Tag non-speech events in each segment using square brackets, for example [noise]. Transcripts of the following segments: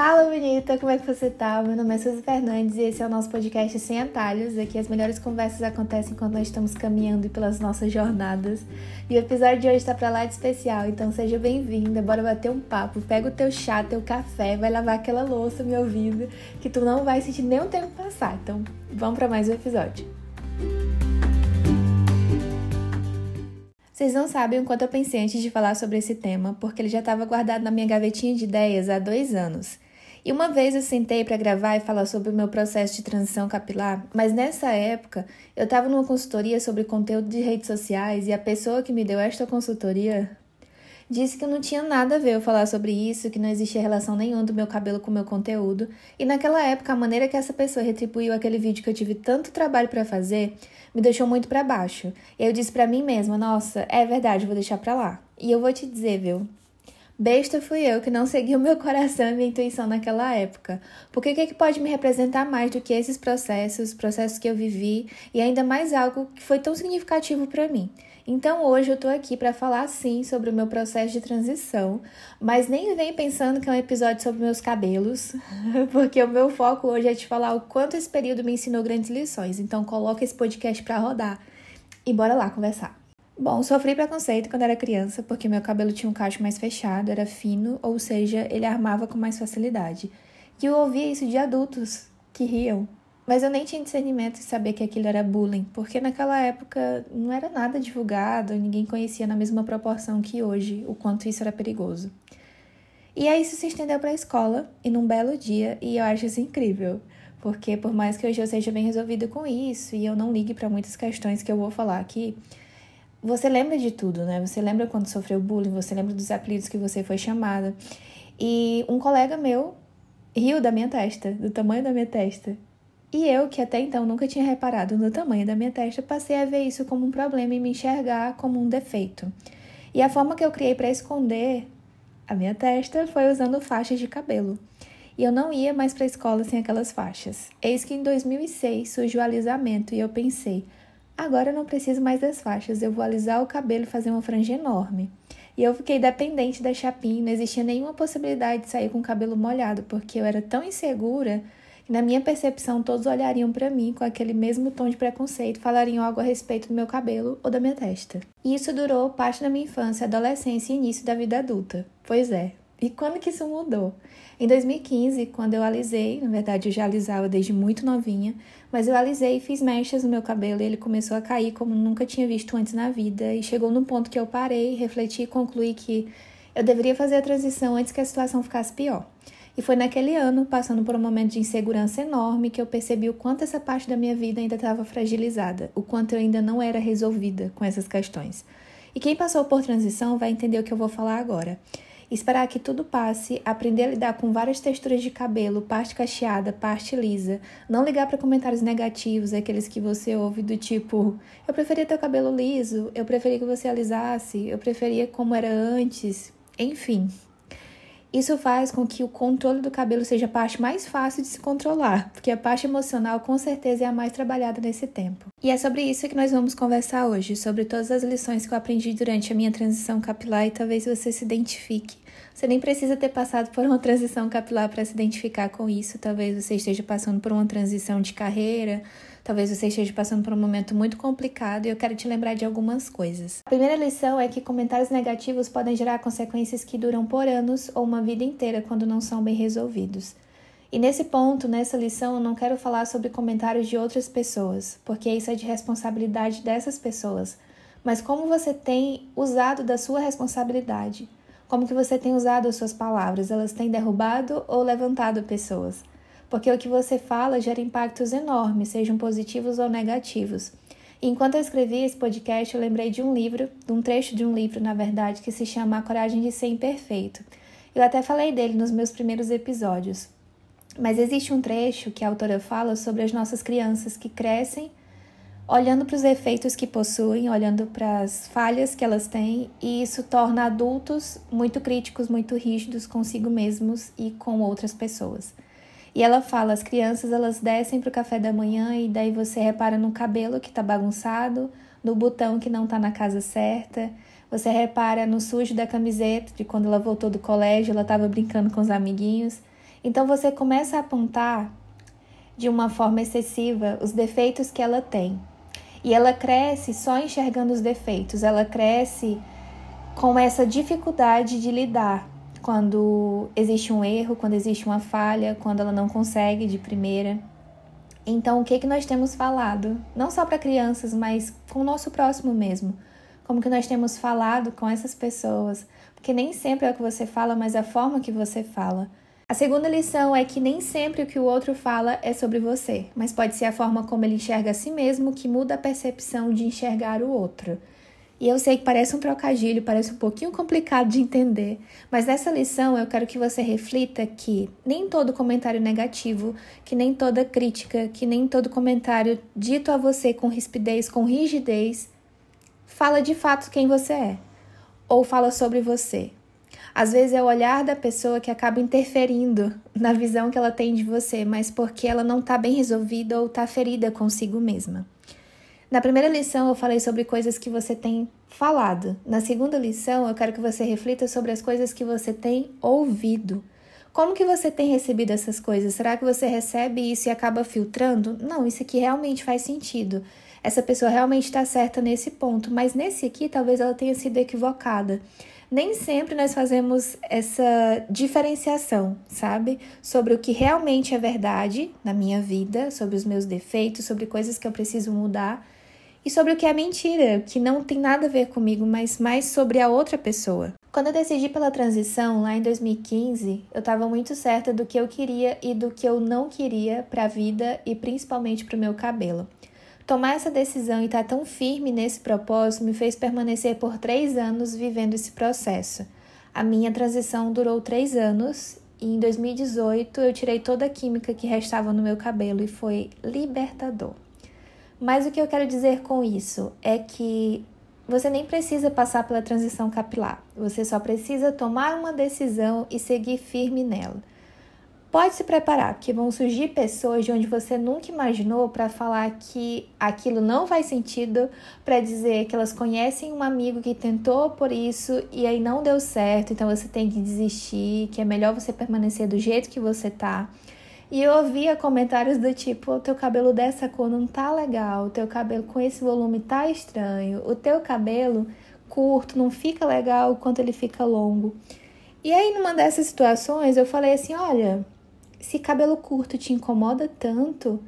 Fala, bonita! Como é que você tá? Meu nome é Suzy Fernandes e esse é o nosso podcast Sem Atalhos. Aqui as melhores conversas acontecem quando nós estamos caminhando pelas nossas jornadas. E o episódio de hoje tá pra lá de especial, então seja bem-vinda. Bora bater um papo. Pega o teu chá, teu café, vai lavar aquela louça me ouvindo, que tu não vai sentir nem o tempo passar. Então, vamos para mais um episódio. Vocês não sabem o quanto eu pensei antes de falar sobre esse tema, porque ele já estava guardado na minha gavetinha de ideias há dois anos. E uma vez eu sentei para gravar e falar sobre o meu processo de transição capilar, mas nessa época eu estava numa consultoria sobre conteúdo de redes sociais e a pessoa que me deu esta consultoria disse que não tinha nada a ver eu falar sobre isso, que não existia relação nenhuma do meu cabelo com o meu conteúdo. E naquela época, a maneira que essa pessoa retribuiu aquele vídeo que eu tive tanto trabalho para fazer me deixou muito para baixo. E eu disse para mim mesma: "Nossa, é verdade, vou deixar para lá". E eu vou te dizer, viu? Besta fui eu que não segui o meu coração e minha intuição naquela época. Porque o que, é que pode me representar mais do que esses processos, processos que eu vivi e ainda mais algo que foi tão significativo para mim? Então hoje eu tô aqui para falar sim sobre o meu processo de transição, mas nem vem pensando que é um episódio sobre meus cabelos, [laughs] porque o meu foco hoje é te falar o quanto esse período me ensinou grandes lições. Então coloca esse podcast para rodar e bora lá conversar. Bom, sofri preconceito quando era criança porque meu cabelo tinha um cacho mais fechado, era fino, ou seja, ele armava com mais facilidade. E eu ouvia isso de adultos que riam mas eu nem tinha discernimento de saber que aquilo era bullying, porque naquela época não era nada divulgado, ninguém conhecia na mesma proporção que hoje o quanto isso era perigoso. E aí isso se estendeu para a escola e num belo dia, e eu acho isso incrível, porque por mais que hoje eu seja bem resolvida com isso e eu não ligue para muitas questões que eu vou falar aqui, você lembra de tudo, né? Você lembra quando sofreu bullying, você lembra dos apelidos que você foi chamada. E um colega meu riu da minha testa, do tamanho da minha testa. E eu, que até então nunca tinha reparado no tamanho da minha testa, passei a ver isso como um problema e me enxergar como um defeito. E a forma que eu criei para esconder a minha testa foi usando faixas de cabelo. E eu não ia mais para a escola sem aquelas faixas. Eis que em 2006 surgiu o alisamento e eu pensei: agora eu não preciso mais das faixas, eu vou alisar o cabelo e fazer uma franja enorme. E eu fiquei dependente da chapinha, não existia nenhuma possibilidade de sair com o cabelo molhado, porque eu era tão insegura na minha percepção, todos olhariam para mim com aquele mesmo tom de preconceito, falariam algo a respeito do meu cabelo ou da minha testa. E isso durou parte da minha infância, adolescência e início da vida adulta. Pois é. E quando que isso mudou? Em 2015, quando eu alisei, na verdade eu já alisava desde muito novinha, mas eu alisei e fiz mechas no meu cabelo e ele começou a cair como nunca tinha visto antes na vida. E chegou num ponto que eu parei, refleti e concluí que eu deveria fazer a transição antes que a situação ficasse pior. E foi naquele ano, passando por um momento de insegurança enorme, que eu percebi o quanto essa parte da minha vida ainda estava fragilizada, o quanto eu ainda não era resolvida com essas questões. E quem passou por transição vai entender o que eu vou falar agora. Esperar que tudo passe, aprender a lidar com várias texturas de cabelo, parte cacheada, parte lisa, não ligar para comentários negativos, aqueles que você ouve do tipo: eu preferia ter o cabelo liso, eu preferia que você alisasse, eu preferia como era antes, enfim, isso faz com que o controle do cabelo seja a parte mais fácil de se controlar, porque a parte emocional com certeza é a mais trabalhada nesse tempo. E é sobre isso que nós vamos conversar hoje, sobre todas as lições que eu aprendi durante a minha transição capilar e talvez você se identifique. Você nem precisa ter passado por uma transição capilar para se identificar com isso, talvez você esteja passando por uma transição de carreira, Talvez você esteja passando por um momento muito complicado e eu quero te lembrar de algumas coisas. A primeira lição é que comentários negativos podem gerar consequências que duram por anos ou uma vida inteira quando não são bem resolvidos. E nesse ponto, nessa lição, eu não quero falar sobre comentários de outras pessoas, porque isso é de responsabilidade dessas pessoas, mas como você tem usado da sua responsabilidade. Como que você tem usado as suas palavras? Elas têm derrubado ou levantado pessoas? porque o que você fala gera impactos enormes, sejam positivos ou negativos. Enquanto eu escrevi esse podcast, eu lembrei de um livro, de um trecho de um livro, na verdade, que se chama A Coragem de Ser Imperfeito. Eu até falei dele nos meus primeiros episódios. Mas existe um trecho que a autora fala sobre as nossas crianças que crescem olhando para os efeitos que possuem, olhando para as falhas que elas têm, e isso torna adultos muito críticos, muito rígidos consigo mesmos e com outras pessoas. E ela fala: as crianças elas descem para o café da manhã e daí você repara no cabelo que está bagunçado, no botão que não está na casa certa. Você repara no sujo da camiseta de quando ela voltou do colégio, ela estava brincando com os amiguinhos. Então você começa a apontar de uma forma excessiva os defeitos que ela tem. E ela cresce só enxergando os defeitos, ela cresce com essa dificuldade de lidar quando existe um erro, quando existe uma falha, quando ela não consegue de primeira. Então, o que que nós temos falado, não só para crianças, mas com o nosso próximo mesmo? Como que nós temos falado com essas pessoas? Porque nem sempre é o que você fala, mas a forma que você fala. A segunda lição é que nem sempre o que o outro fala é sobre você, mas pode ser a forma como ele enxerga a si mesmo que muda a percepção de enxergar o outro. E eu sei que parece um trocadilho, parece um pouquinho complicado de entender, mas nessa lição eu quero que você reflita que nem todo comentário negativo, que nem toda crítica, que nem todo comentário dito a você com rispidez, com rigidez, fala de fato quem você é ou fala sobre você. Às vezes é o olhar da pessoa que acaba interferindo na visão que ela tem de você, mas porque ela não está bem resolvida ou está ferida consigo mesma. Na primeira lição eu falei sobre coisas que você tem falado. Na segunda lição eu quero que você reflita sobre as coisas que você tem ouvido. Como que você tem recebido essas coisas? Será que você recebe isso e acaba filtrando? Não, isso aqui realmente faz sentido. Essa pessoa realmente está certa nesse ponto, mas nesse aqui talvez ela tenha sido equivocada. Nem sempre nós fazemos essa diferenciação, sabe? Sobre o que realmente é verdade na minha vida, sobre os meus defeitos, sobre coisas que eu preciso mudar e sobre o que é mentira, que não tem nada a ver comigo, mas mais sobre a outra pessoa. Quando eu decidi pela transição, lá em 2015, eu estava muito certa do que eu queria e do que eu não queria para a vida e principalmente para o meu cabelo. Tomar essa decisão e estar tá tão firme nesse propósito me fez permanecer por três anos vivendo esse processo. A minha transição durou três anos e em 2018 eu tirei toda a química que restava no meu cabelo e foi libertador. Mas o que eu quero dizer com isso é que você nem precisa passar pela transição capilar, você só precisa tomar uma decisão e seguir firme nela. Pode se preparar, porque vão surgir pessoas de onde você nunca imaginou para falar que aquilo não faz sentido, para dizer que elas conhecem um amigo que tentou por isso e aí não deu certo, então você tem que desistir, que é melhor você permanecer do jeito que você tá. E eu ouvia comentários do tipo: o teu cabelo dessa cor não tá legal, o teu cabelo com esse volume tá estranho, o teu cabelo curto não fica legal quanto ele fica longo. E aí, numa dessas situações, eu falei assim: olha, se cabelo curto te incomoda tanto,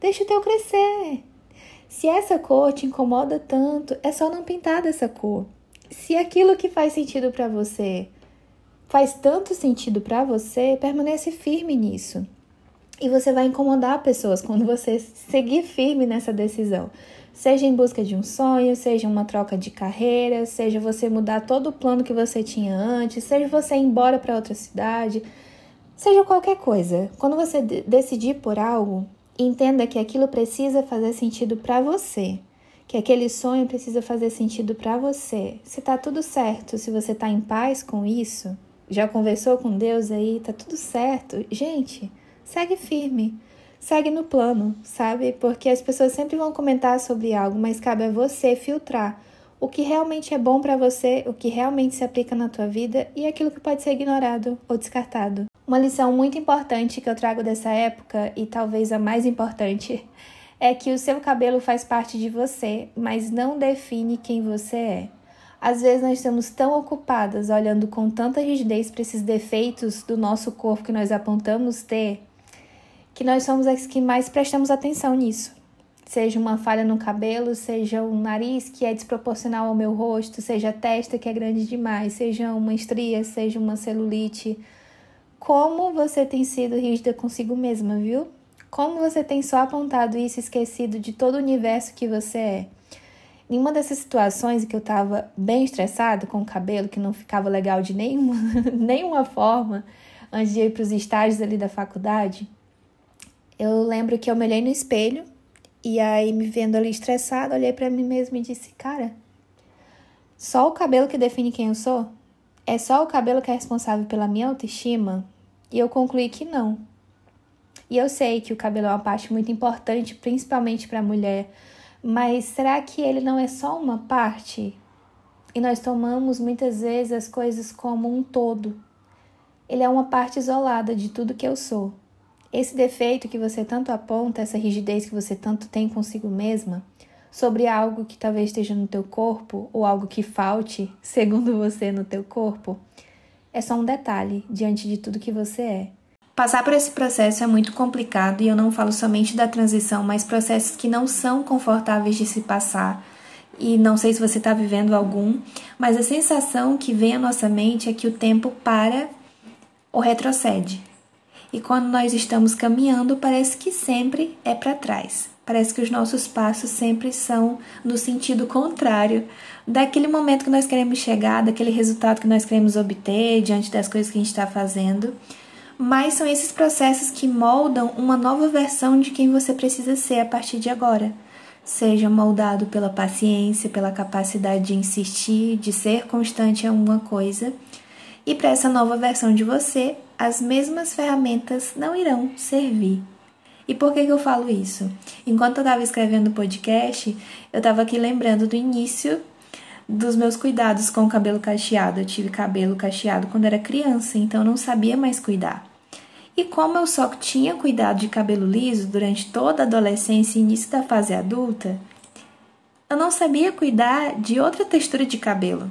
deixa o teu crescer. Se essa cor te incomoda tanto, é só não pintar dessa cor. Se aquilo que faz sentido para você faz tanto sentido para você, permanece firme nisso. E você vai incomodar pessoas quando você seguir firme nessa decisão. Seja em busca de um sonho, seja uma troca de carreira, seja você mudar todo o plano que você tinha antes, seja você ir embora para outra cidade, seja qualquer coisa. Quando você decidir por algo, entenda que aquilo precisa fazer sentido para você, que aquele sonho precisa fazer sentido para você. Se tá tudo certo, se você tá em paz com isso, já conversou com Deus aí, tá tudo certo. Gente, segue firme, segue no plano, sabe? Porque as pessoas sempre vão comentar sobre algo, mas cabe a você filtrar o que realmente é bom para você, o que realmente se aplica na tua vida e aquilo que pode ser ignorado ou descartado. Uma lição muito importante que eu trago dessa época e talvez a mais importante [laughs] é que o seu cabelo faz parte de você, mas não define quem você é. Às vezes nós estamos tão ocupadas olhando com tanta rigidez para esses defeitos do nosso corpo que nós apontamos ter que nós somos as que mais prestamos atenção nisso. Seja uma falha no cabelo, seja um nariz que é desproporcional ao meu rosto, seja a testa que é grande demais, seja uma estria, seja uma celulite. Como você tem sido rígida consigo mesma, viu? Como você tem só apontado isso e esquecido de todo o universo que você é. Em uma dessas situações em que eu tava bem estressada com o cabelo, que não ficava legal de nenhuma, [laughs] nenhuma forma, antes de ir para os estágios ali da faculdade, eu lembro que eu me olhei no espelho e aí, me vendo ali estressada, olhei para mim mesma e disse: Cara, só o cabelo que define quem eu sou? É só o cabelo que é responsável pela minha autoestima? E eu concluí que não. E eu sei que o cabelo é uma parte muito importante, principalmente para a mulher, mas será que ele não é só uma parte? E nós tomamos muitas vezes as coisas como um todo. ele é uma parte isolada de tudo que eu sou. Esse defeito que você tanto aponta, essa rigidez que você tanto tem consigo mesma, sobre algo que talvez esteja no teu corpo ou algo que falte, [laughs] segundo você, no teu corpo, é só um detalhe diante de tudo que você é. Passar por esse processo é muito complicado e eu não falo somente da transição, mas processos que não são confortáveis de se passar. E não sei se você está vivendo algum, mas a sensação que vem à nossa mente é que o tempo para ou retrocede. E quando nós estamos caminhando, parece que sempre é para trás. Parece que os nossos passos sempre são no sentido contrário daquele momento que nós queremos chegar, daquele resultado que nós queremos obter diante das coisas que a gente está fazendo. Mas são esses processos que moldam uma nova versão de quem você precisa ser a partir de agora. Seja moldado pela paciência, pela capacidade de insistir, de ser constante em alguma coisa e para essa nova versão de você, as mesmas ferramentas não irão servir. E por que, que eu falo isso? Enquanto eu estava escrevendo o podcast, eu estava aqui lembrando do início dos meus cuidados com o cabelo cacheado. Eu tive cabelo cacheado quando era criança, então eu não sabia mais cuidar. E como eu só tinha cuidado de cabelo liso durante toda a adolescência e início da fase adulta, eu não sabia cuidar de outra textura de cabelo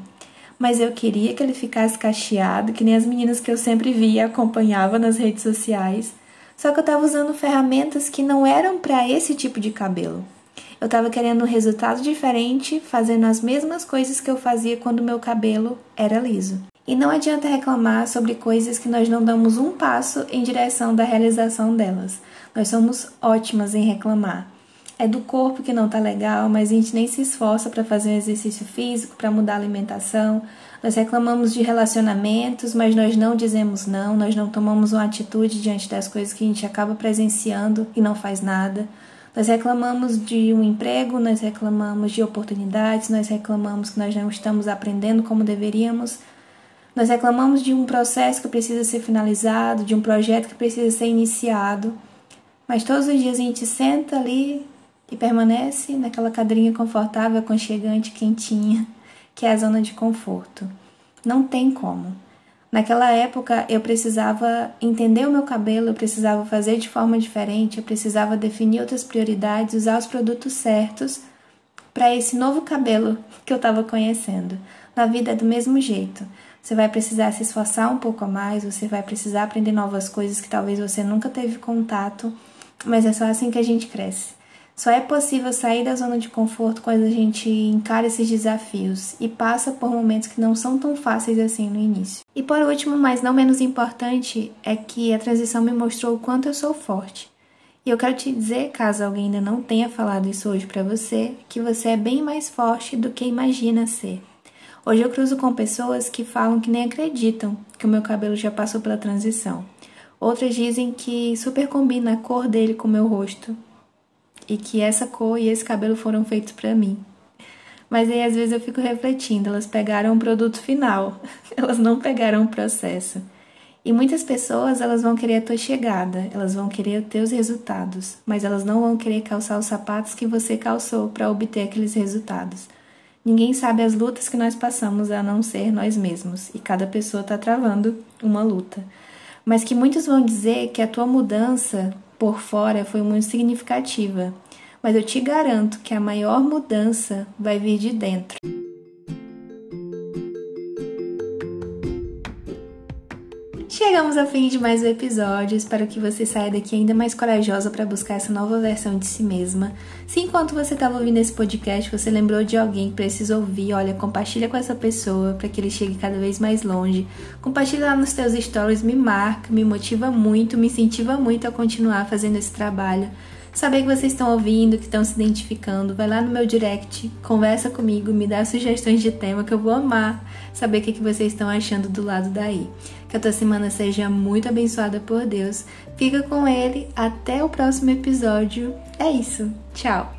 mas eu queria que ele ficasse cacheado, que nem as meninas que eu sempre via e acompanhava nas redes sociais. Só que eu estava usando ferramentas que não eram para esse tipo de cabelo. Eu estava querendo um resultado diferente, fazendo as mesmas coisas que eu fazia quando meu cabelo era liso. E não adianta reclamar sobre coisas que nós não damos um passo em direção da realização delas. Nós somos ótimas em reclamar é do corpo que não tá legal, mas a gente nem se esforça para fazer um exercício físico, para mudar a alimentação. Nós reclamamos de relacionamentos, mas nós não dizemos não, nós não tomamos uma atitude diante das coisas que a gente acaba presenciando e não faz nada. Nós reclamamos de um emprego, nós reclamamos de oportunidades, nós reclamamos que nós não estamos aprendendo como deveríamos. Nós reclamamos de um processo que precisa ser finalizado, de um projeto que precisa ser iniciado. Mas todos os dias a gente senta ali e permanece naquela cadeirinha confortável, aconchegante, quentinha, que é a zona de conforto. Não tem como. Naquela época eu precisava entender o meu cabelo, eu precisava fazer de forma diferente, eu precisava definir outras prioridades, usar os produtos certos para esse novo cabelo que eu estava conhecendo. Na vida é do mesmo jeito. Você vai precisar se esforçar um pouco mais, você vai precisar aprender novas coisas que talvez você nunca teve contato, mas é só assim que a gente cresce. Só é possível sair da zona de conforto quando a gente encara esses desafios e passa por momentos que não são tão fáceis assim no início. E por último, mas não menos importante, é que a transição me mostrou o quanto eu sou forte. E eu quero te dizer, caso alguém ainda não tenha falado isso hoje para você, que você é bem mais forte do que imagina ser. Hoje eu cruzo com pessoas que falam que nem acreditam que o meu cabelo já passou pela transição. Outras dizem que super combina a cor dele com o meu rosto, e que essa cor e esse cabelo foram feitos para mim. Mas aí às vezes eu fico refletindo, elas pegaram o produto final, [laughs] elas não pegaram o processo. E muitas pessoas, elas vão querer a tua chegada, elas vão querer os teus resultados, mas elas não vão querer calçar os sapatos que você calçou para obter aqueles resultados. Ninguém sabe as lutas que nós passamos a não ser nós mesmos, e cada pessoa está travando uma luta. Mas que muitos vão dizer que a tua mudança por fora foi muito significativa, mas eu te garanto que a maior mudança vai vir de dentro. Chegamos ao fim de mais um episódio. Espero que você saia daqui ainda mais corajosa para buscar essa nova versão de si mesma. Se enquanto você estava ouvindo esse podcast, você lembrou de alguém que precisa ouvir, olha, compartilha com essa pessoa para que ele chegue cada vez mais longe. Compartilha lá nos teus stories, me marca, me motiva muito, me incentiva muito a continuar fazendo esse trabalho saber que vocês estão ouvindo, que estão se identificando, vai lá no meu direct, conversa comigo, me dá sugestões de tema que eu vou amar saber o que, que vocês estão achando do lado daí. Que a tua semana seja muito abençoada por Deus. Fica com ele. Até o próximo episódio. É isso. Tchau.